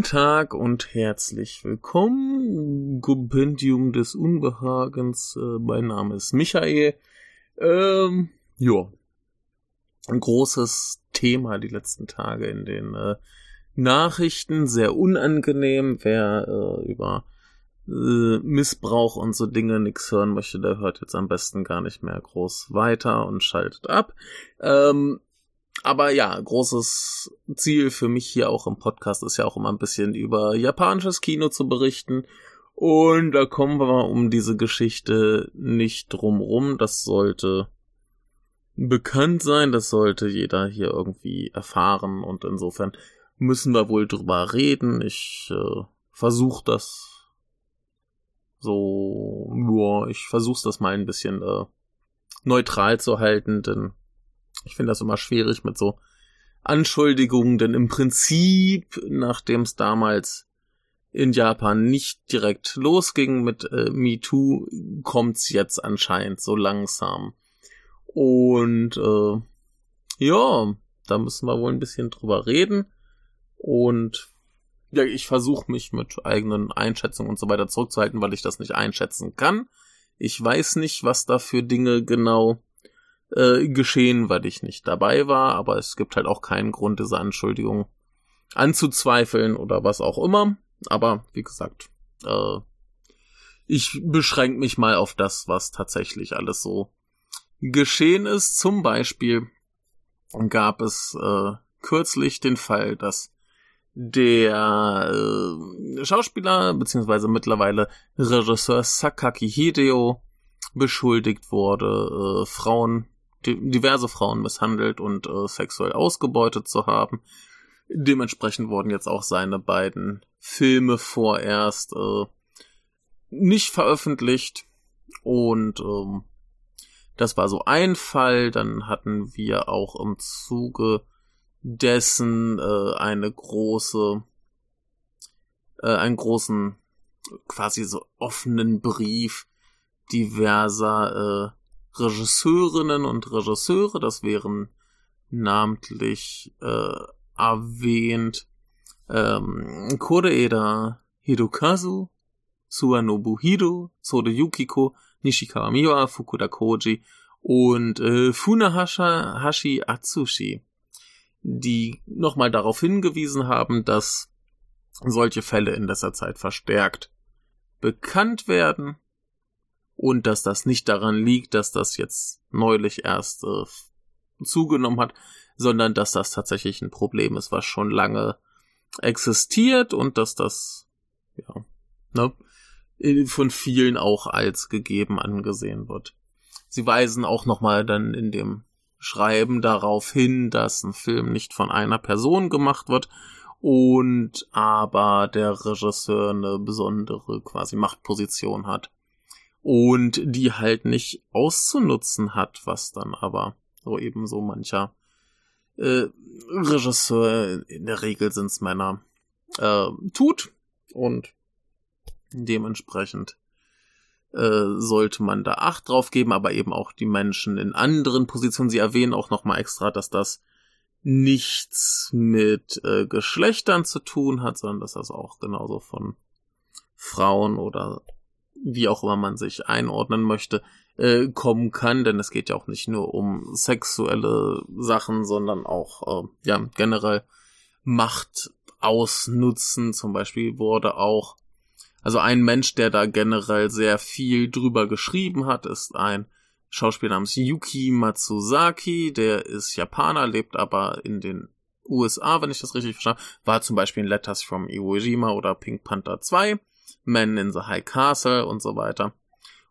Guten Tag und herzlich willkommen. Kompendium des Unbehagens. Äh, mein Name ist Michael. Ähm, ja. Ein großes Thema die letzten Tage in den äh, Nachrichten. Sehr unangenehm. Wer äh, über äh, Missbrauch und so Dinge nix hören möchte, der hört jetzt am besten gar nicht mehr groß weiter und schaltet ab. Ähm, aber ja, großes Ziel für mich hier auch im Podcast ist ja auch immer ein bisschen über japanisches Kino zu berichten. Und da kommen wir um diese Geschichte nicht drumrum. Das sollte bekannt sein, das sollte jeder hier irgendwie erfahren und insofern müssen wir wohl drüber reden. Ich äh, versuche das so, ja, ich versuche das mal ein bisschen äh, neutral zu halten, denn ich finde das immer schwierig mit so Anschuldigungen, denn im Prinzip, nachdem es damals in Japan nicht direkt losging mit äh, MeToo, kommt's jetzt anscheinend so langsam. Und äh, ja, da müssen wir wohl ein bisschen drüber reden. Und ja, ich versuche mich mit eigenen Einschätzungen und so weiter zurückzuhalten, weil ich das nicht einschätzen kann. Ich weiß nicht, was da für Dinge genau äh, geschehen, weil ich nicht dabei war, aber es gibt halt auch keinen Grund, diese Anschuldigung anzuzweifeln oder was auch immer. Aber wie gesagt, äh, ich beschränke mich mal auf das, was tatsächlich alles so geschehen ist. Zum Beispiel gab es äh, kürzlich den Fall, dass der äh, Schauspieler beziehungsweise mittlerweile Regisseur Sakaki Hideo beschuldigt wurde, äh, Frauen diverse Frauen misshandelt und äh, sexuell ausgebeutet zu haben. Dementsprechend wurden jetzt auch seine beiden Filme vorerst äh, nicht veröffentlicht und ähm, das war so ein Fall. Dann hatten wir auch im Zuge dessen äh, eine große, äh, einen großen, quasi so offenen Brief diverser äh, Regisseurinnen und Regisseure, das wären namentlich äh, erwähnt ähm, Koreeda Hidokazu, Suanobu Hido, Sode Yukiko, Nishikawa Miwa, Fukuda Koji und äh, Funahashi Atsushi, die nochmal darauf hingewiesen haben, dass solche Fälle in letzter Zeit verstärkt bekannt werden und dass das nicht daran liegt, dass das jetzt neulich erst äh, zugenommen hat, sondern dass das tatsächlich ein Problem ist, was schon lange existiert und dass das ja ne, von vielen auch als gegeben angesehen wird. Sie weisen auch nochmal dann in dem Schreiben darauf hin, dass ein Film nicht von einer Person gemacht wird und aber der Regisseur eine besondere quasi Machtposition hat und die halt nicht auszunutzen hat, was dann aber so eben so mancher äh, Regisseur, in der Regel sind's Männer, äh, tut und dementsprechend äh, sollte man da Acht drauf geben, aber eben auch die Menschen in anderen Positionen. Sie erwähnen auch nochmal extra, dass das nichts mit äh, Geschlechtern zu tun hat, sondern dass das auch genauso von Frauen oder wie auch immer man sich einordnen möchte, äh, kommen kann, denn es geht ja auch nicht nur um sexuelle Sachen, sondern auch äh, ja generell Macht ausnutzen. Zum Beispiel wurde auch, also ein Mensch, der da generell sehr viel drüber geschrieben hat, ist ein Schauspieler namens Yuki Matsuzaki, der ist Japaner, lebt aber in den USA, wenn ich das richtig verstanden habe, war zum Beispiel in Letters from Iwo Jima oder Pink Panther 2 Man in the High Castle und so weiter.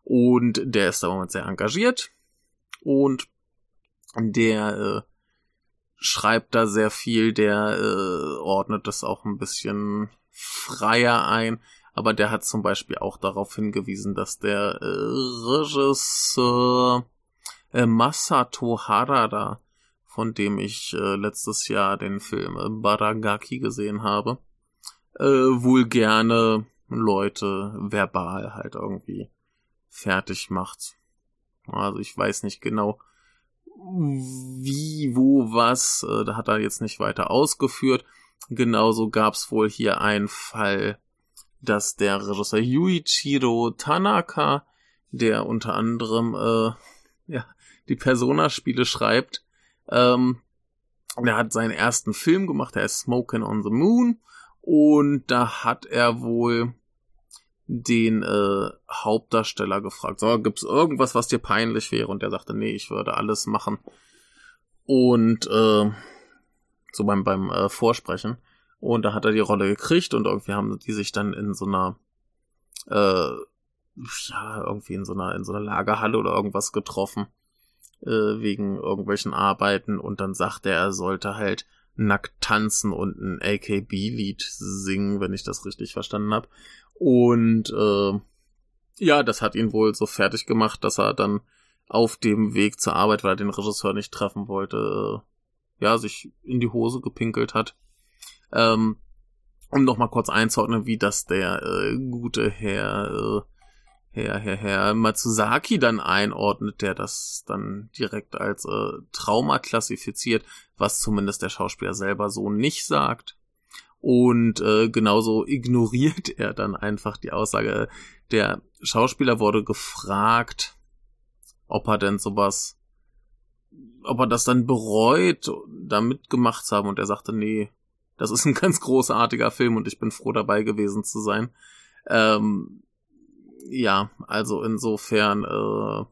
Und der ist da im Moment sehr engagiert und der äh, schreibt da sehr viel, der äh, ordnet das auch ein bisschen freier ein, aber der hat zum Beispiel auch darauf hingewiesen, dass der äh, Regisseur äh, Masato Harada, von dem ich äh, letztes Jahr den Film äh, Baragaki gesehen habe, äh, wohl gerne Leute verbal halt irgendwie fertig macht. Also ich weiß nicht genau, wie, wo, was, äh, da hat er jetzt nicht weiter ausgeführt. genauso gab's wohl hier einen Fall, dass der Regisseur Yuichiro Tanaka, der unter anderem äh, ja, die Persona-Spiele schreibt, ähm, der hat seinen ersten Film gemacht, der ist Smoking on the Moon. Und da hat er wohl den äh, Hauptdarsteller gefragt, so, gibt's irgendwas, was dir peinlich wäre? Und der sagte, nee, ich würde alles machen. Und äh, so beim, beim äh, Vorsprechen. Und da hat er die Rolle gekriegt und irgendwie haben die sich dann in so einer, äh, ja, irgendwie in so einer, in so einer Lagerhalle oder irgendwas getroffen, äh, wegen irgendwelchen Arbeiten und dann sagte er, er sollte halt nackt tanzen und ein AKB-Lied singen, wenn ich das richtig verstanden habe. Und äh, ja, das hat ihn wohl so fertig gemacht, dass er dann auf dem Weg zur Arbeit, weil er den Regisseur nicht treffen wollte, äh, ja, sich in die Hose gepinkelt hat. Ähm, um noch mal kurz einzuordnen, wie das der äh, gute Herr, äh, Herr, Herr, Herr Matsuzaki dann einordnet, der das dann direkt als äh, Trauma klassifiziert, was zumindest der Schauspieler selber so nicht sagt. Und äh, genauso ignoriert er dann einfach die Aussage. Der Schauspieler wurde gefragt, ob er denn sowas, ob er das dann bereut, da mitgemacht zu haben. Und er sagte, nee, das ist ein ganz großartiger Film und ich bin froh dabei gewesen zu sein. Ähm, ja, also insofern äh,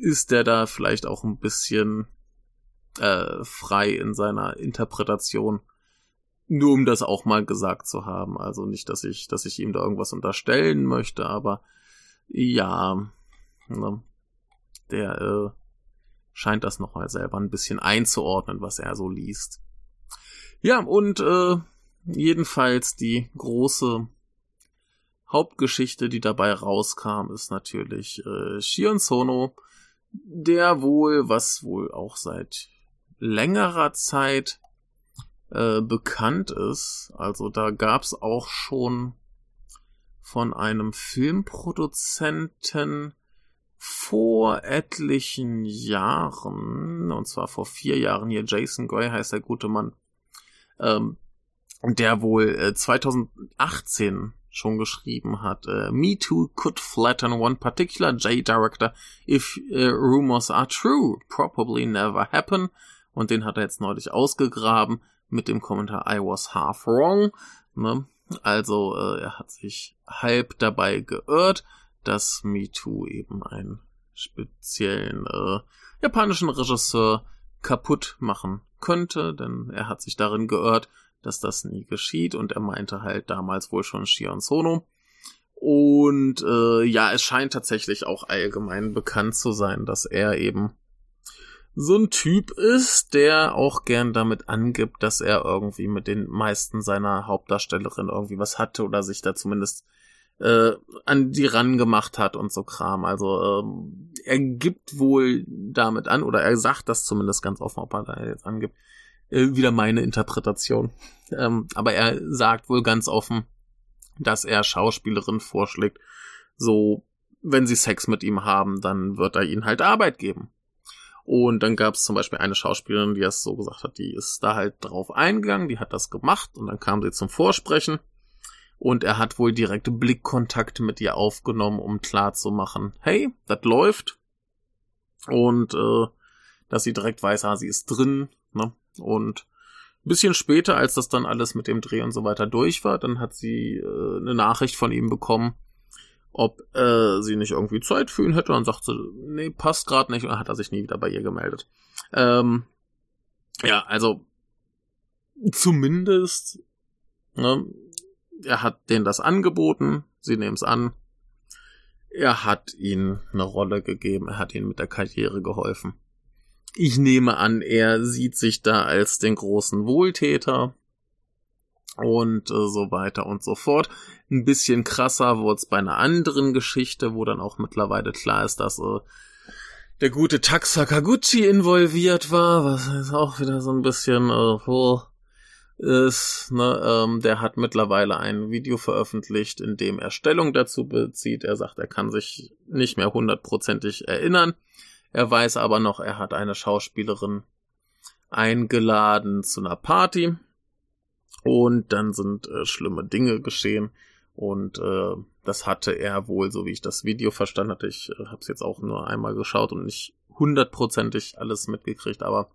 ist der da vielleicht auch ein bisschen äh, frei in seiner Interpretation. Nur um das auch mal gesagt zu haben. Also nicht, dass ich, dass ich ihm da irgendwas unterstellen möchte, aber ja, ne, der äh, scheint das nochmal selber ein bisschen einzuordnen, was er so liest. Ja, und äh, jedenfalls die große Hauptgeschichte, die dabei rauskam, ist natürlich äh, Shion Sono, der wohl, was wohl auch seit längerer Zeit äh, bekannt ist, also da gab's auch schon von einem Filmproduzenten vor etlichen Jahren, und zwar vor vier Jahren hier, Jason Goy heißt der gute Mann, ähm, der wohl äh, 2018 schon geschrieben hat. Äh, Me Too could flatten one particular J-Director if uh, rumors are true. Probably never happen. Und den hat er jetzt neulich ausgegraben mit dem Kommentar I was half wrong. Ne? Also äh, er hat sich halb dabei geirrt, dass Me Too eben einen speziellen äh, japanischen Regisseur kaputt machen könnte, denn er hat sich darin geirrt, dass das nie geschieht und er meinte halt damals wohl schon Shion Sono. Und äh, ja, es scheint tatsächlich auch allgemein bekannt zu sein, dass er eben so ein Typ ist, der auch gern damit angibt, dass er irgendwie mit den meisten seiner Hauptdarstellerinnen irgendwie was hatte oder sich da zumindest äh, an die ran gemacht hat und so Kram. Also ähm, er gibt wohl damit an, oder er sagt das zumindest ganz offen, ob er da jetzt angibt. Äh, wieder meine Interpretation. Ähm, aber er sagt wohl ganz offen, dass er Schauspielerin vorschlägt, so, wenn sie Sex mit ihm haben, dann wird er ihnen halt Arbeit geben. Und dann gab es zum Beispiel eine Schauspielerin, die das so gesagt hat, die ist da halt drauf eingegangen, die hat das gemacht und dann kam sie zum Vorsprechen und er hat wohl direkt Blickkontakt mit ihr aufgenommen, um klar zu machen, hey, das läuft. Und äh, dass sie direkt weiß, ah, sie ist drin. Ne? Und ein bisschen später, als das dann alles mit dem Dreh und so weiter durch war, dann hat sie äh, eine Nachricht von ihm bekommen, ob äh, sie nicht irgendwie Zeit für ihn hätte. Und sagte, nee, passt gerade nicht. Und hat er sich nie wieder bei ihr gemeldet. Ähm, ja, also zumindest ne, er hat denen das angeboten, sie nehmen es an. Er hat ihnen eine Rolle gegeben, er hat ihnen mit der Karriere geholfen. Ich nehme an, er sieht sich da als den großen Wohltäter und äh, so weiter und so fort. Ein bisschen krasser wurde es bei einer anderen Geschichte, wo dann auch mittlerweile klar ist, dass äh, der gute Taxa Kaguchi involviert war, was ist auch wieder so ein bisschen äh, oh, ist, ne, ähm, der hat mittlerweile ein Video veröffentlicht, in dem er Stellung dazu bezieht. Er sagt, er kann sich nicht mehr hundertprozentig erinnern. Er weiß aber noch, er hat eine Schauspielerin eingeladen zu einer Party Und dann sind äh, schlimme Dinge geschehen. Und äh, das hatte er wohl, so wie ich das Video verstanden hatte. Ich äh, habe es jetzt auch nur einmal geschaut und nicht hundertprozentig alles mitgekriegt, aber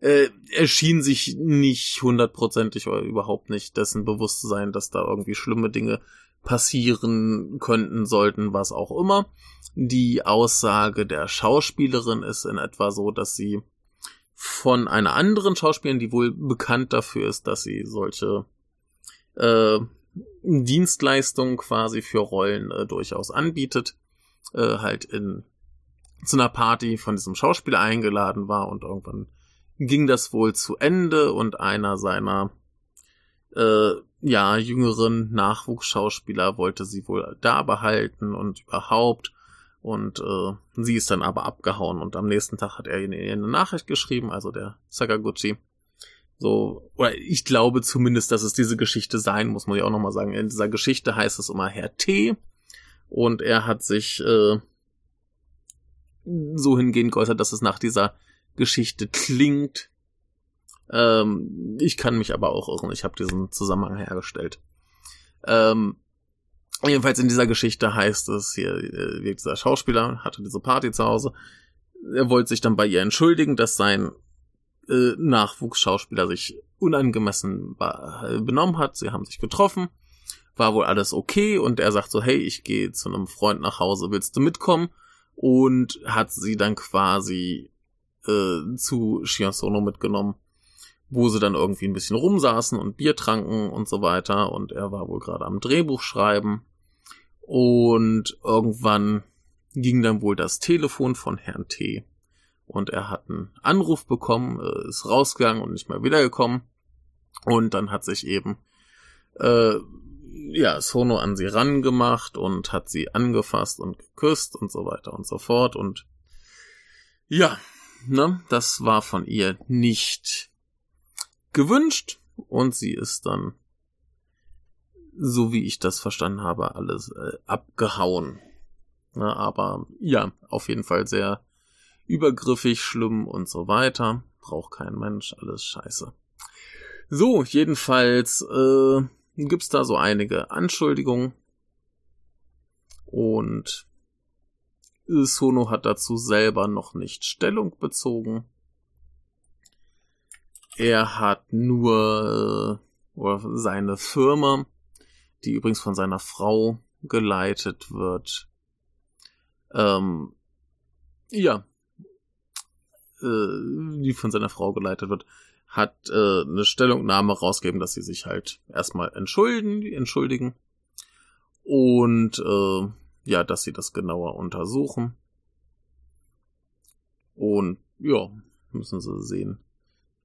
äh, er schien sich nicht hundertprozentig oder überhaupt nicht dessen bewusst zu sein, dass da irgendwie schlimme Dinge passieren könnten, sollten, was auch immer. Die Aussage der Schauspielerin ist in etwa so, dass sie von einer anderen Schauspielerin, die wohl bekannt dafür ist, dass sie solche äh, Dienstleistungen quasi für Rollen äh, durchaus anbietet, äh, halt in zu einer Party von diesem Schauspieler eingeladen war und irgendwann ging das wohl zu Ende und einer seiner äh, ja jüngeren Nachwuchsschauspieler wollte sie wohl da behalten und überhaupt und äh, sie ist dann aber abgehauen und am nächsten Tag hat er ihr eine Nachricht geschrieben, also der Sakaguchi. So, oder ich glaube zumindest, dass es diese Geschichte sein muss, muss ich auch nochmal sagen. In dieser Geschichte heißt es immer Herr T. Und er hat sich äh, so hingehend geäußert, dass es nach dieser Geschichte klingt. Ähm, ich kann mich aber auch irren. Ich habe diesen Zusammenhang hergestellt. Ähm, jedenfalls in dieser Geschichte heißt es hier, äh, dieser Schauspieler hatte diese Party zu Hause. Er wollte sich dann bei ihr entschuldigen, dass sein äh, Nachwuchsschauspieler sich unangemessen benommen hat. Sie haben sich getroffen. War wohl alles okay und er sagt so, hey, ich gehe zu einem Freund nach Hause, willst du mitkommen? Und hat sie dann quasi äh, zu Shiasono mitgenommen, wo sie dann irgendwie ein bisschen rumsaßen und Bier tranken und so weiter. Und er war wohl gerade am Drehbuch schreiben. Und irgendwann ging dann wohl das Telefon von Herrn T. Und er hat einen Anruf bekommen, äh, ist rausgegangen und nicht mehr wiedergekommen. Und dann hat sich eben äh, ja, Sono an sie rangemacht und hat sie angefasst und geküsst und so weiter und so fort. Und ja, ne, das war von ihr nicht gewünscht und sie ist dann, so wie ich das verstanden habe, alles äh, abgehauen. Ne, aber ja, auf jeden Fall sehr übergriffig, schlimm und so weiter. Braucht kein Mensch, alles scheiße. So, jedenfalls äh, gibt's da so einige Anschuldigungen und Sono hat dazu selber noch nicht Stellung bezogen. Er hat nur äh, oder seine Firma, die übrigens von seiner Frau geleitet wird, ähm, ja, äh, die von seiner Frau geleitet wird, hat äh, eine Stellungnahme rausgegeben, dass sie sich halt erstmal entschuldigen, entschuldigen und äh, ja, dass sie das genauer untersuchen. Und ja, müssen sie sehen,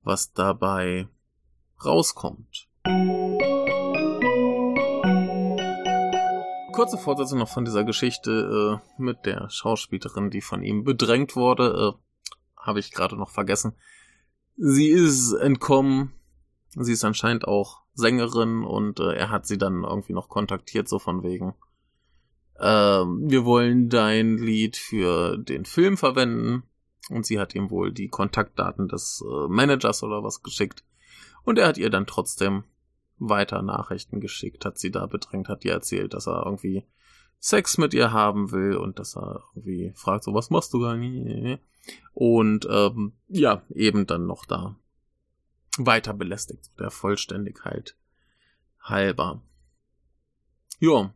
was dabei rauskommt. Kurze Fortsetzung noch von dieser Geschichte äh, mit der Schauspielerin, die von ihm bedrängt wurde. Äh, Habe ich gerade noch vergessen. Sie ist entkommen. Sie ist anscheinend auch Sängerin und äh, er hat sie dann irgendwie noch kontaktiert, so von wegen. Äh, wir wollen dein Lied für den Film verwenden. Und sie hat ihm wohl die Kontaktdaten des äh, Managers oder was geschickt. Und er hat ihr dann trotzdem weiter Nachrichten geschickt, hat sie da bedrängt, hat ihr erzählt, dass er irgendwie Sex mit ihr haben will und dass er irgendwie fragt, so was machst du gar nicht? Und ähm, ja, eben dann noch da weiter belästigt, der Vollständigkeit halber. Ja.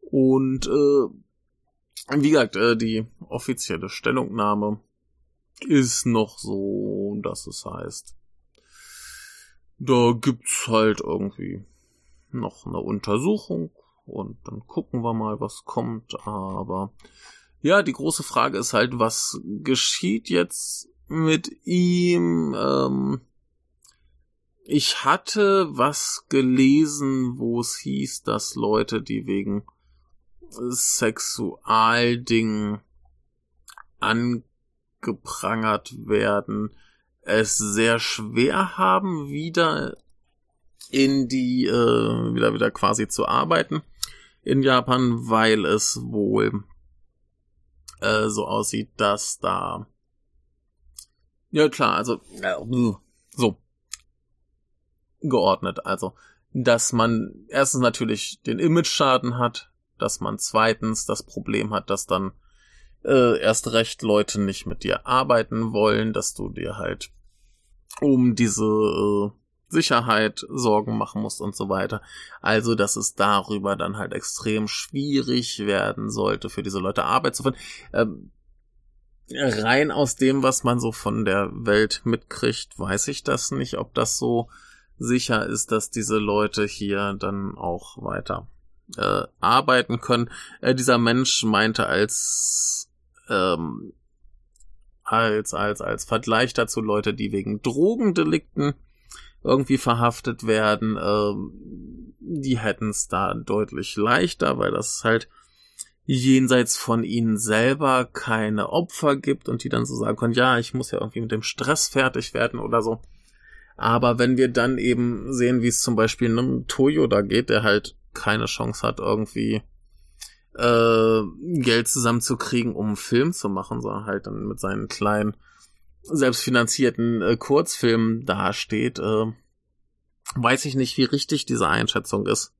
Und äh, wie gesagt, äh, die offizielle Stellungnahme ist noch so, dass es heißt, da gibt's halt irgendwie noch eine Untersuchung und dann gucken wir mal, was kommt. Aber ja, die große Frage ist halt, was geschieht jetzt mit ihm? Ähm, ich hatte was gelesen, wo es hieß, dass Leute, die wegen Sexualdingen angeprangert werden, es sehr schwer haben, wieder in die, äh, wieder, wieder quasi zu arbeiten in Japan, weil es wohl äh, so aussieht, dass da ja klar, also äh, so geordnet. Also, dass man erstens natürlich den Image-Schaden hat, dass man zweitens das Problem hat, dass dann äh, erst recht Leute nicht mit dir arbeiten wollen, dass du dir halt um diese äh, Sicherheit Sorgen machen musst und so weiter. Also, dass es darüber dann halt extrem schwierig werden sollte, für diese Leute Arbeit zu finden. Ähm, rein aus dem, was man so von der Welt mitkriegt, weiß ich das nicht, ob das so sicher ist, dass diese Leute hier dann auch weiter äh, arbeiten können. Äh, dieser Mensch meinte als ähm, als als als Vergleich dazu Leute, die wegen Drogendelikten irgendwie verhaftet werden, ähm, die hätten es da deutlich leichter, weil das halt jenseits von ihnen selber keine Opfer gibt und die dann so sagen können, ja, ich muss ja irgendwie mit dem Stress fertig werden oder so. Aber wenn wir dann eben sehen, wie es zum Beispiel einem Toyo da geht, der halt keine Chance hat, irgendwie äh, Geld zusammenzukriegen, um einen Film zu machen, sondern halt dann mit seinen kleinen selbstfinanzierten äh, Kurzfilmen dasteht, äh, weiß ich nicht, wie richtig diese Einschätzung ist.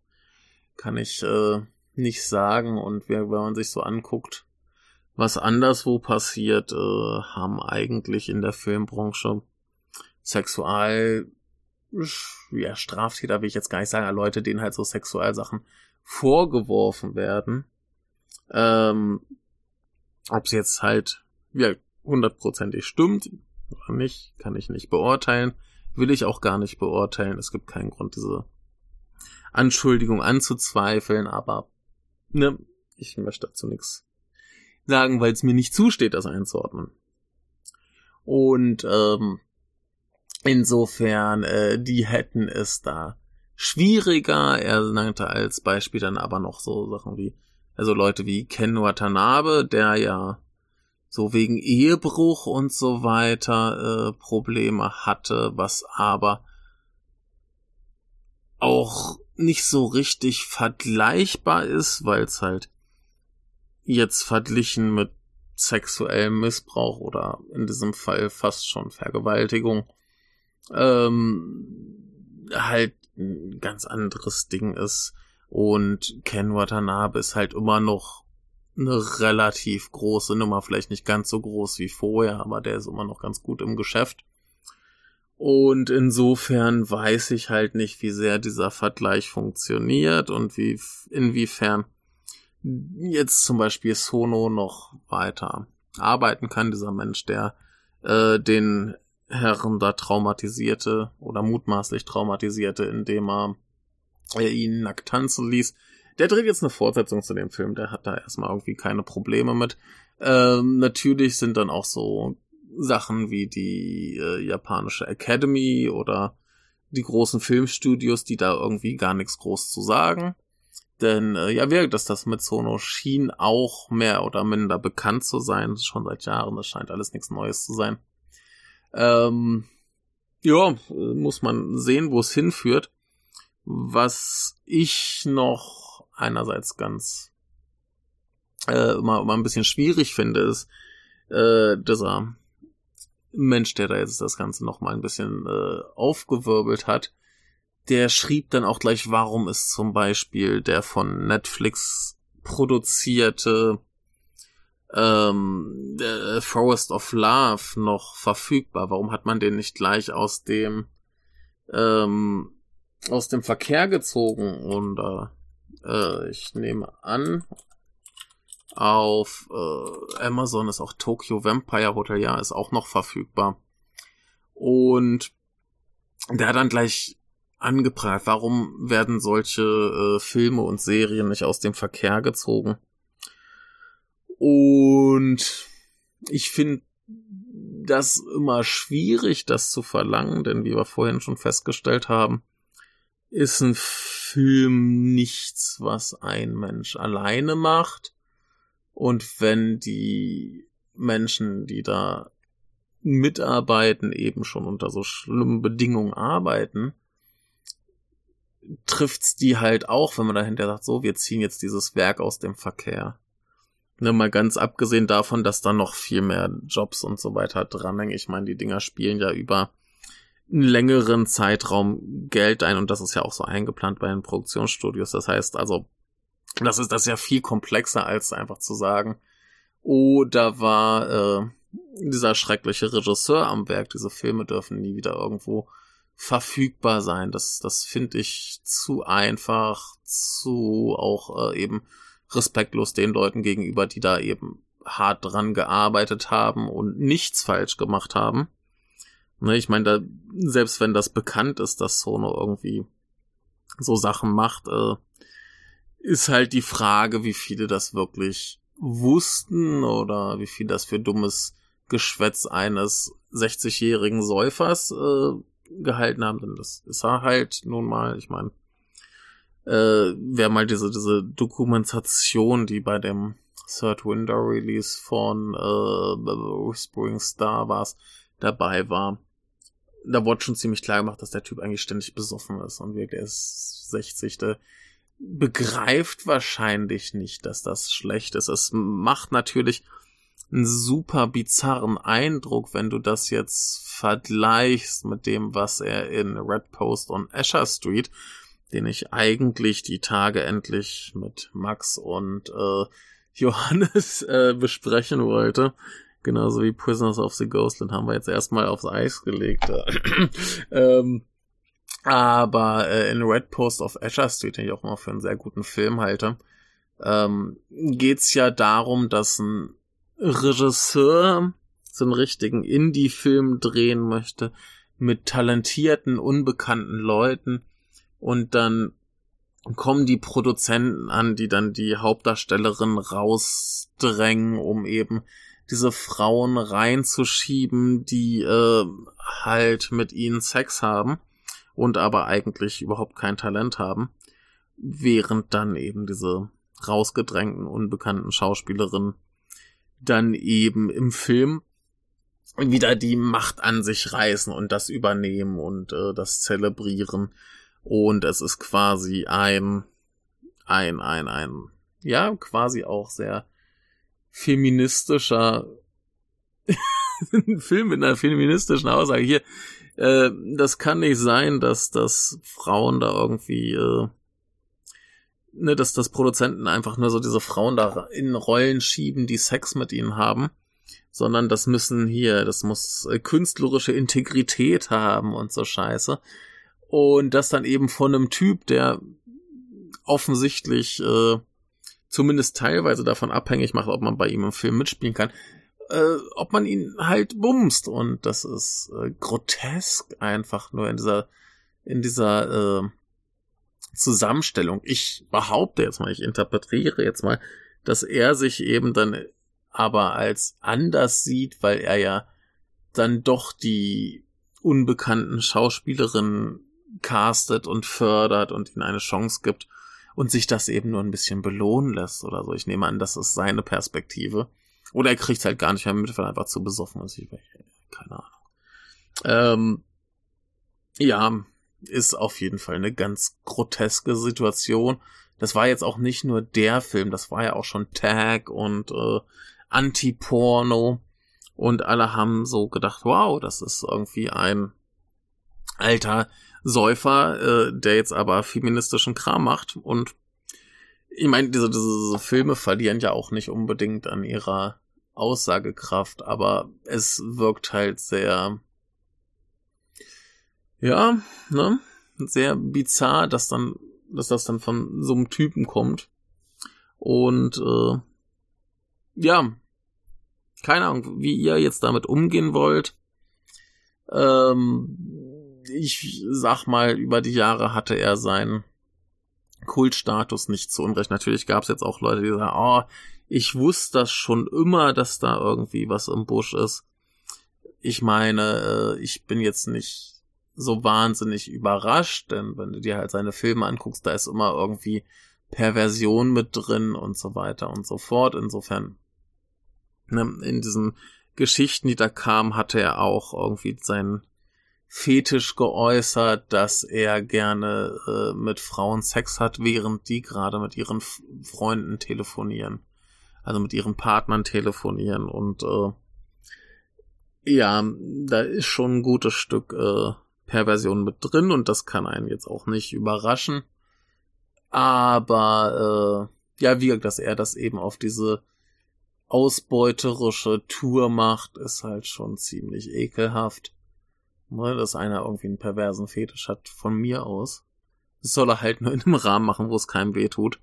Kann ich äh, nicht sagen. Und wenn man sich so anguckt, was anderswo passiert, äh, haben eigentlich in der Filmbranche Sexual, ja, Straftäter will ich jetzt gar nicht sagen, Leute, denen halt so Sexualsachen vorgeworfen werden. Ähm, ob es jetzt halt, ja, hundertprozentig stimmt oder nicht, kann ich nicht beurteilen. Will ich auch gar nicht beurteilen. Es gibt keinen Grund, diese Anschuldigung anzuzweifeln, aber ne, ich möchte dazu nichts sagen, weil es mir nicht zusteht, das einzuordnen. Und ähm, insofern, äh, die hätten es da schwieriger. Er nannte als Beispiel dann aber noch so Sachen wie, also Leute wie Ken Watanabe, der ja so wegen Ehebruch und so weiter äh, Probleme hatte, was aber auch nicht so richtig vergleichbar ist, weil es halt jetzt verglichen mit sexuellem Missbrauch oder in diesem Fall fast schon Vergewaltigung ähm, halt ein ganz anderes Ding ist. Und Ken Watanabe ist halt immer noch eine relativ große Nummer, vielleicht nicht ganz so groß wie vorher, aber der ist immer noch ganz gut im Geschäft. Und insofern weiß ich halt nicht, wie sehr dieser Vergleich funktioniert und wie, inwiefern jetzt zum Beispiel Sono noch weiter arbeiten kann, dieser Mensch, der äh, den Herren da traumatisierte oder mutmaßlich traumatisierte, indem er, er ihn nackt tanzen ließ. Der dreht jetzt eine Fortsetzung zu dem Film, der hat da erstmal irgendwie keine Probleme mit. Ähm, natürlich sind dann auch so Sachen wie die äh, japanische Academy oder die großen Filmstudios, die da irgendwie gar nichts groß zu sagen. Denn äh, ja, wirkt das, das mit Sono schien auch mehr oder minder bekannt zu sein, schon seit Jahren. Das scheint alles nichts Neues zu sein. Ähm, ja, muss man sehen, wo es hinführt. Was ich noch einerseits ganz äh, immer, immer ein bisschen schwierig finde, ist äh, dieser Mensch, der da jetzt das Ganze noch mal ein bisschen äh, aufgewirbelt hat, der schrieb dann auch gleich, warum ist zum Beispiel der von Netflix produzierte ähm, Forest of Love noch verfügbar? Warum hat man den nicht gleich aus dem ähm, aus dem Verkehr gezogen und äh, äh, ich nehme an, auf äh, Amazon ist auch Tokyo Vampire Hotel, ja, ist auch noch verfügbar. Und der hat dann gleich angeprallt, warum werden solche äh, Filme und Serien nicht aus dem Verkehr gezogen? Und ich finde das immer schwierig, das zu verlangen, denn wie wir vorhin schon festgestellt haben, ist ein Film nichts, was ein Mensch alleine macht. Und wenn die Menschen, die da mitarbeiten, eben schon unter so schlimmen Bedingungen arbeiten, trifft's die halt auch, wenn man dahinter sagt, so, wir ziehen jetzt dieses Werk aus dem Verkehr. Ne, mal ganz abgesehen davon, dass da noch viel mehr Jobs und so weiter dranhängen. Ich meine, die Dinger spielen ja über einen längeren Zeitraum Geld ein und das ist ja auch so eingeplant bei den Produktionsstudios. Das heißt also, das ist das ja viel komplexer als einfach zu sagen, oh, da war äh, dieser schreckliche Regisseur am Werk, diese Filme dürfen nie wieder irgendwo verfügbar sein. Das, das finde ich zu einfach, zu auch äh, eben respektlos den Leuten gegenüber, die da eben hart dran gearbeitet haben und nichts falsch gemacht haben. Ne, ich meine, da, selbst wenn das bekannt ist, dass Sono irgendwie so Sachen macht, äh, ist halt die Frage, wie viele das wirklich wussten oder wie viel das für dummes Geschwätz eines 60-jährigen Säufers äh, gehalten haben. Denn das ist er halt nun mal, ich meine, äh, wer mal diese, diese Dokumentation, die bei dem Third Window Release von äh, Whispering Star war, dabei war, da wurde schon ziemlich klar gemacht, dass der Typ eigentlich ständig besoffen ist und wirklich ist 60. Der begreift wahrscheinlich nicht, dass das schlecht ist. Es macht natürlich einen super bizarren Eindruck, wenn du das jetzt vergleichst mit dem, was er in Red Post und Asher Street, den ich eigentlich die Tage endlich mit Max und äh, Johannes äh, besprechen wollte. Genauso wie Prisoners of the Ghostland haben wir jetzt erstmal aufs Eis gelegt. ähm, aber äh, in Red Post of Asher Street, den ich auch mal für einen sehr guten Film halte, ähm, geht's ja darum, dass ein Regisseur so einen richtigen Indie-Film drehen möchte mit talentierten, unbekannten Leuten und dann kommen die Produzenten an, die dann die Hauptdarstellerin rausdrängen, um eben diese Frauen reinzuschieben, die äh, halt mit ihnen Sex haben und aber eigentlich überhaupt kein Talent haben, während dann eben diese rausgedrängten, unbekannten Schauspielerinnen dann eben im Film wieder die Macht an sich reißen und das übernehmen und äh, das zelebrieren. Und es ist quasi ein, ein, ein, ein, ja, quasi auch sehr feministischer Film mit einer feministischen Aussage. Hier, äh, das kann nicht sein, dass, dass Frauen da irgendwie, äh, ne, dass das Produzenten einfach nur so diese Frauen da in Rollen schieben, die Sex mit ihnen haben, sondern das müssen hier, das muss äh, künstlerische Integrität haben und so Scheiße. Und das dann eben von einem Typ, der offensichtlich äh, zumindest teilweise davon abhängig macht, ob man bei ihm im Film mitspielen kann, äh, ob man ihn halt bumst. Und das ist äh, grotesk einfach nur in dieser, in dieser äh, Zusammenstellung. Ich behaupte jetzt mal, ich interpretiere jetzt mal, dass er sich eben dann aber als anders sieht, weil er ja dann doch die unbekannten Schauspielerinnen castet und fördert und ihnen eine Chance gibt und sich das eben nur ein bisschen belohnen lässt oder so. Ich nehme an, das ist seine Perspektive. Oder er kriegt halt gar nicht mehr mit, weil er einfach zu besoffen ist. Keine Ahnung. Ähm, ja, ist auf jeden Fall eine ganz groteske Situation. Das war jetzt auch nicht nur der Film, das war ja auch schon Tag und äh, Anti-Porno. Und alle haben so gedacht, wow, das ist irgendwie ein alter Säufer, äh, der jetzt aber feministischen Kram macht. Und ich meine, diese, diese Filme verlieren ja auch nicht unbedingt an ihrer Aussagekraft, aber es wirkt halt sehr, ja, ne, sehr bizarr, dass dann, dass das dann von so einem Typen kommt. Und äh, ja, keine Ahnung, wie ihr jetzt damit umgehen wollt. Ähm, ich sag mal, über die Jahre hatte er seinen Kultstatus nicht zu Unrecht. Natürlich gab es jetzt auch Leute, die sagen, oh, ich wusste das schon immer, dass da irgendwie was im Busch ist. Ich meine, äh, ich bin jetzt nicht so wahnsinnig überrascht, denn wenn du dir halt seine Filme anguckst, da ist immer irgendwie Perversion mit drin und so weiter und so fort. Insofern, ne, in diesen Geschichten, die da kamen, hatte er auch irgendwie seinen Fetisch geäußert, dass er gerne äh, mit Frauen Sex hat, während die gerade mit ihren Freunden telefonieren. Also mit ihren Partnern telefonieren und äh, ja, da ist schon ein gutes Stück äh, Perversion mit drin und das kann einen jetzt auch nicht überraschen. Aber äh, ja, wie dass er das eben auf diese ausbeuterische Tour macht, ist halt schon ziemlich ekelhaft. Ne, dass einer irgendwie einen perversen Fetisch hat von mir aus. Das soll er halt nur in einem Rahmen machen, wo es keinem weh tut.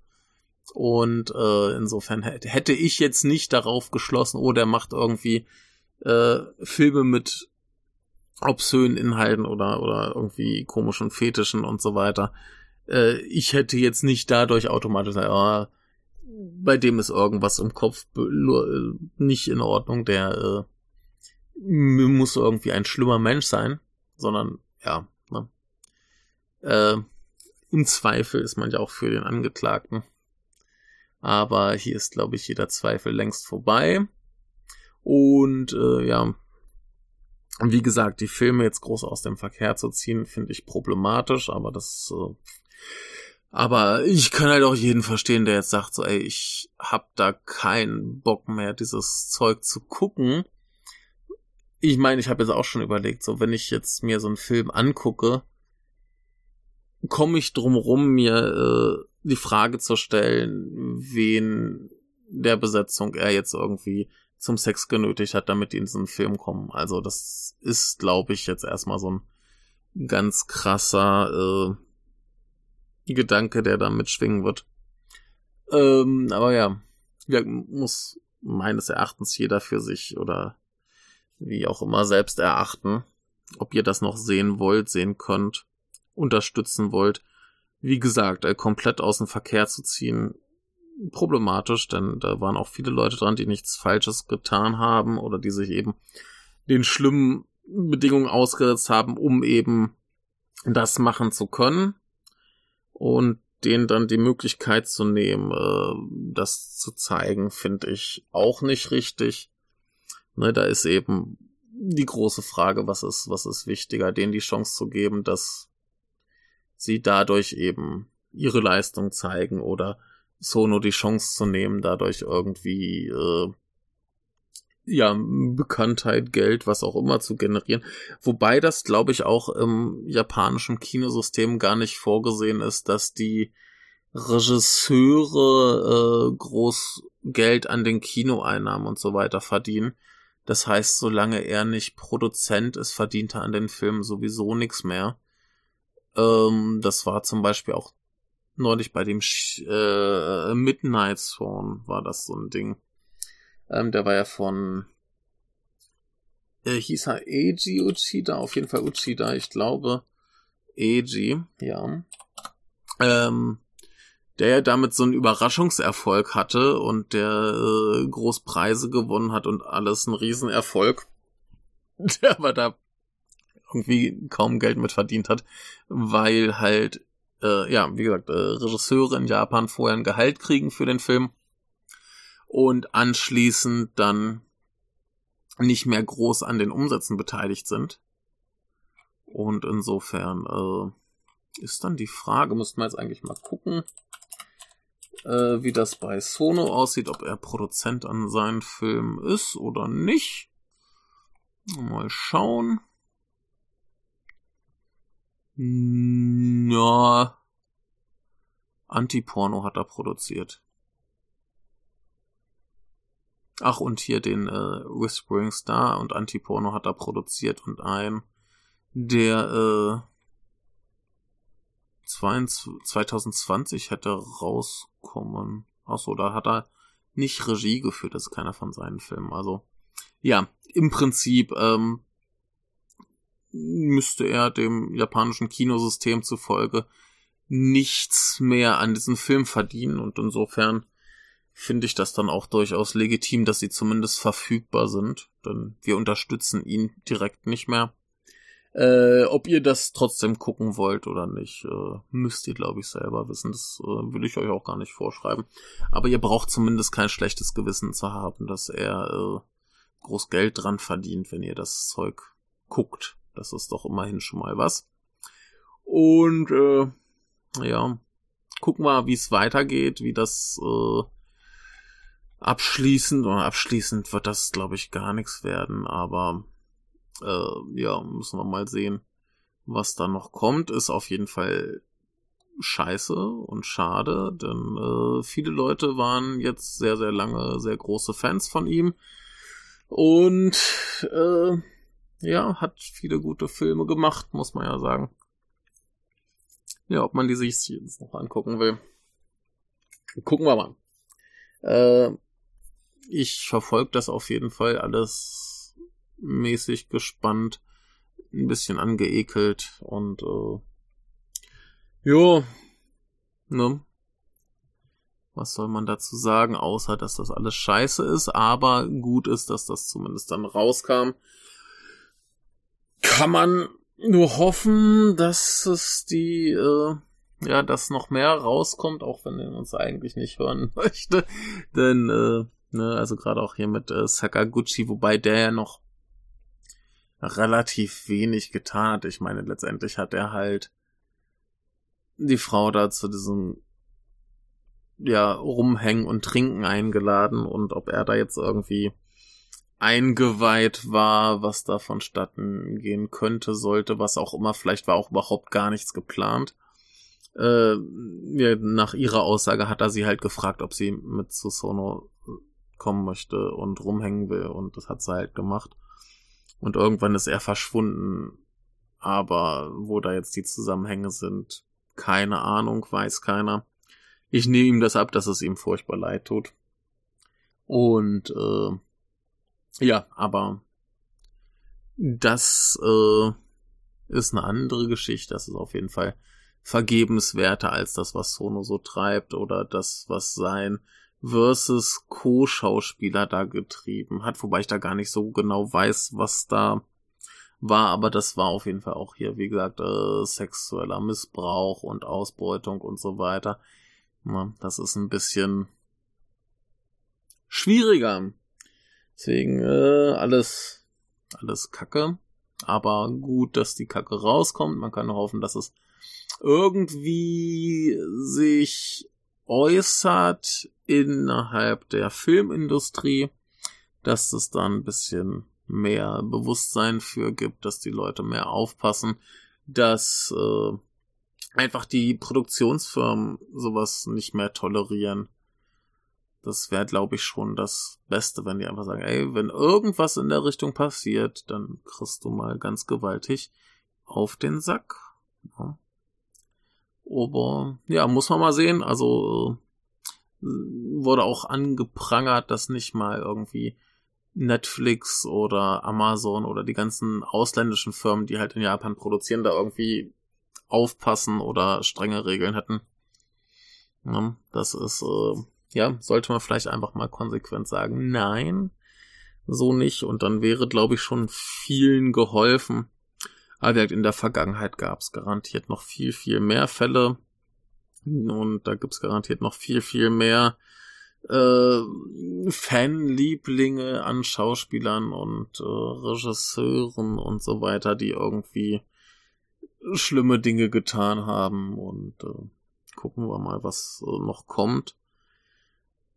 Und äh, insofern hätte ich jetzt nicht darauf geschlossen, oh, der macht irgendwie äh, Filme mit obszönen Inhalten oder, oder irgendwie komischen Fetischen und so weiter. Äh, ich hätte jetzt nicht dadurch automatisch gesagt, oh, bei dem ist irgendwas im Kopf äh, nicht in Ordnung, der äh, muss irgendwie ein schlimmer Mensch sein, sondern ja, ne? äh, im Zweifel ist man ja auch für den Angeklagten. Aber hier ist, glaube ich, jeder Zweifel längst vorbei. Und äh, ja, wie gesagt, die Filme jetzt groß aus dem Verkehr zu ziehen, finde ich problematisch, aber das. Äh, aber ich kann halt auch jeden verstehen, der jetzt sagt, so, ey, ich hab da keinen Bock mehr, dieses Zeug zu gucken. Ich meine, ich habe jetzt auch schon überlegt, so, wenn ich jetzt mir so einen Film angucke, komme ich drum rum, mir äh, die Frage zu stellen, wen der Besetzung er jetzt irgendwie zum Sex genötigt hat, damit die in diesen Film kommen. Also das ist, glaube ich, jetzt erstmal so ein ganz krasser äh, Gedanke, der da mitschwingen wird. Ähm, aber ja, muss meines Erachtens jeder für sich oder wie auch immer selbst erachten, ob ihr das noch sehen wollt, sehen könnt, unterstützen wollt. Wie gesagt, äh, komplett aus dem Verkehr zu ziehen, problematisch, denn da waren auch viele Leute dran, die nichts Falsches getan haben oder die sich eben den schlimmen Bedingungen ausgesetzt haben, um eben das machen zu können und denen dann die Möglichkeit zu nehmen, äh, das zu zeigen, finde ich auch nicht richtig. Ne, da ist eben die große Frage, was ist, was ist wichtiger, denen die Chance zu geben, dass sie dadurch eben ihre Leistung zeigen oder Sono die Chance zu nehmen, dadurch irgendwie äh, ja Bekanntheit, Geld, was auch immer zu generieren. Wobei das, glaube ich, auch im japanischen Kinosystem gar nicht vorgesehen ist, dass die Regisseure äh, groß Geld an den Kinoeinnahmen und so weiter verdienen. Das heißt, solange er nicht Produzent ist, verdient er an den Filmen sowieso nichts mehr. Ähm, das war zum Beispiel auch neulich bei dem Sch äh, Midnight Swan war das so ein Ding. Ähm, der war ja von äh, hieß er Eiji Uchida, auf jeden Fall Uchida, ich glaube Eiji, ja. Ähm, der ja damit so einen Überraschungserfolg hatte und der äh, Großpreise gewonnen hat und alles ein Riesenerfolg. Der aber da irgendwie kaum Geld mit verdient hat, weil halt äh, ja, wie gesagt, äh, Regisseure in Japan vorher ein Gehalt kriegen für den Film und anschließend dann nicht mehr groß an den Umsätzen beteiligt sind. Und insofern äh, ist dann die Frage, müssten wir jetzt eigentlich mal gucken, äh, wie das bei Sono aussieht, ob er Produzent an seinen Film ist oder nicht. Mal schauen. Ja. Anti-Porno hat er produziert. Ach, und hier den äh, Whispering Star und Anti-Porno hat er produziert und ein, der äh, 2020 hätte rauskommen. Achso, da hat er nicht Regie geführt, das ist keiner von seinen Filmen. Also, ja, im Prinzip ähm, müsste er dem japanischen Kinosystem zufolge nichts mehr an diesem Film verdienen und insofern finde ich das dann auch durchaus legitim, dass sie zumindest verfügbar sind, denn wir unterstützen ihn direkt nicht mehr. Äh, ob ihr das trotzdem gucken wollt oder nicht, äh, müsst ihr, glaube ich, selber wissen. Das äh, will ich euch auch gar nicht vorschreiben. Aber ihr braucht zumindest kein schlechtes Gewissen zu haben, dass er äh, groß Geld dran verdient, wenn ihr das Zeug guckt. Das ist doch immerhin schon mal was. Und äh, ja, gucken wir, wie es weitergeht, wie das äh, abschließend oder abschließend wird das, glaube ich, gar nichts werden, aber äh, ja, müssen wir mal sehen, was da noch kommt, ist auf jeden Fall scheiße und schade, denn äh, viele Leute waren jetzt sehr, sehr lange sehr große Fans von ihm. Und äh, ja, hat viele gute Filme gemacht, muss man ja sagen. Ja, ob man die sich jetzt noch angucken will. Gucken wir mal. Äh, ich verfolge das auf jeden Fall alles mäßig gespannt, ein bisschen angeekelt und äh, jo, ne? Was soll man dazu sagen, außer dass das alles scheiße ist, aber gut ist, dass das zumindest dann rauskam. Kann man nur hoffen, dass es die, äh, ja, dass noch mehr rauskommt, auch wenn er uns eigentlich nicht hören möchte. Denn, äh, ne, also gerade auch hier mit äh, Sakaguchi, wobei der ja noch relativ wenig getan hat. Ich meine, letztendlich hat er halt die Frau da zu diesem ja, rumhängen und trinken eingeladen und ob er da jetzt irgendwie eingeweiht war, was da vonstatten gehen könnte, sollte, was auch immer, vielleicht war auch überhaupt gar nichts geplant. Äh, ja, nach ihrer Aussage hat er sie halt gefragt, ob sie mit Susono kommen möchte und rumhängen will und das hat sie halt gemacht. Und irgendwann ist er verschwunden, aber wo da jetzt die Zusammenhänge sind, keine Ahnung, weiß keiner. Ich nehme ihm das ab, dass es ihm furchtbar leid tut. Und äh, ja, aber das äh, ist eine andere Geschichte. Das ist auf jeden Fall vergebenswerter als das, was Sono so treibt oder das, was sein versus Co-Schauspieler da getrieben hat, wobei ich da gar nicht so genau weiß, was da war, aber das war auf jeden Fall auch hier, wie gesagt, äh, sexueller Missbrauch und Ausbeutung und so weiter. Ja, das ist ein bisschen schwieriger. Deswegen äh, alles, alles Kacke. Aber gut, dass die Kacke rauskommt. Man kann hoffen, dass es irgendwie sich äußert innerhalb der Filmindustrie, dass es da ein bisschen mehr Bewusstsein für gibt, dass die Leute mehr aufpassen, dass äh, einfach die Produktionsfirmen sowas nicht mehr tolerieren. Das wäre, glaube ich, schon das Beste, wenn die einfach sagen, ey, wenn irgendwas in der Richtung passiert, dann kriegst du mal ganz gewaltig auf den Sack. Ja. Aber ja, muss man mal sehen. Also äh, wurde auch angeprangert, dass nicht mal irgendwie Netflix oder Amazon oder die ganzen ausländischen Firmen, die halt in Japan produzieren, da irgendwie aufpassen oder strenge Regeln hätten. Das ist äh, ja, sollte man vielleicht einfach mal konsequent sagen, nein, so nicht. Und dann wäre, glaube ich, schon vielen geholfen. Aber in der Vergangenheit gab es garantiert noch viel, viel mehr Fälle. Und da gibt es garantiert noch viel, viel mehr äh, Fanlieblinge an Schauspielern und äh, Regisseuren und so weiter, die irgendwie schlimme Dinge getan haben. Und äh, gucken wir mal, was äh, noch kommt.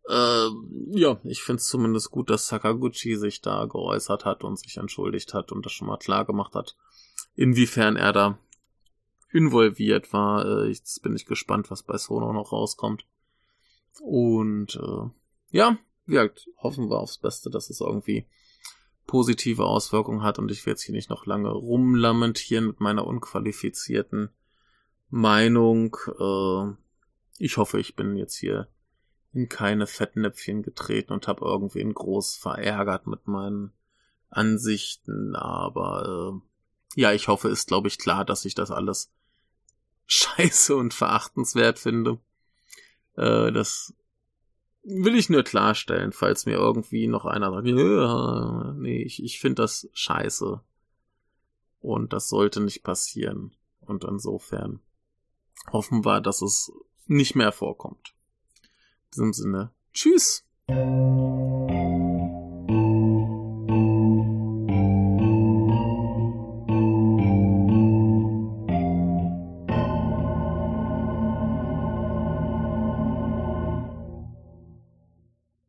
Äh, ja, ich finde es zumindest gut, dass Sakaguchi sich da geäußert hat und sich entschuldigt hat und das schon mal klar gemacht hat, inwiefern er da involviert war. Äh, jetzt bin ich gespannt, was bei Sono noch rauskommt. Und äh, ja, wie gesagt, hoffen wir aufs Beste, dass es irgendwie positive Auswirkungen hat und ich werde jetzt hier nicht noch lange rumlamentieren mit meiner unqualifizierten Meinung. Äh, ich hoffe, ich bin jetzt hier in keine Fettnäpfchen getreten und habe irgendwen groß verärgert mit meinen Ansichten, aber äh, ja, ich hoffe, ist glaube ich klar, dass ich das alles scheiße und verachtenswert finde. Äh, das will ich nur klarstellen, falls mir irgendwie noch einer sagt, ja, nee, ich, ich finde das scheiße. Und das sollte nicht passieren. Und insofern hoffen wir, dass es nicht mehr vorkommt diesem Sinne, tschüss.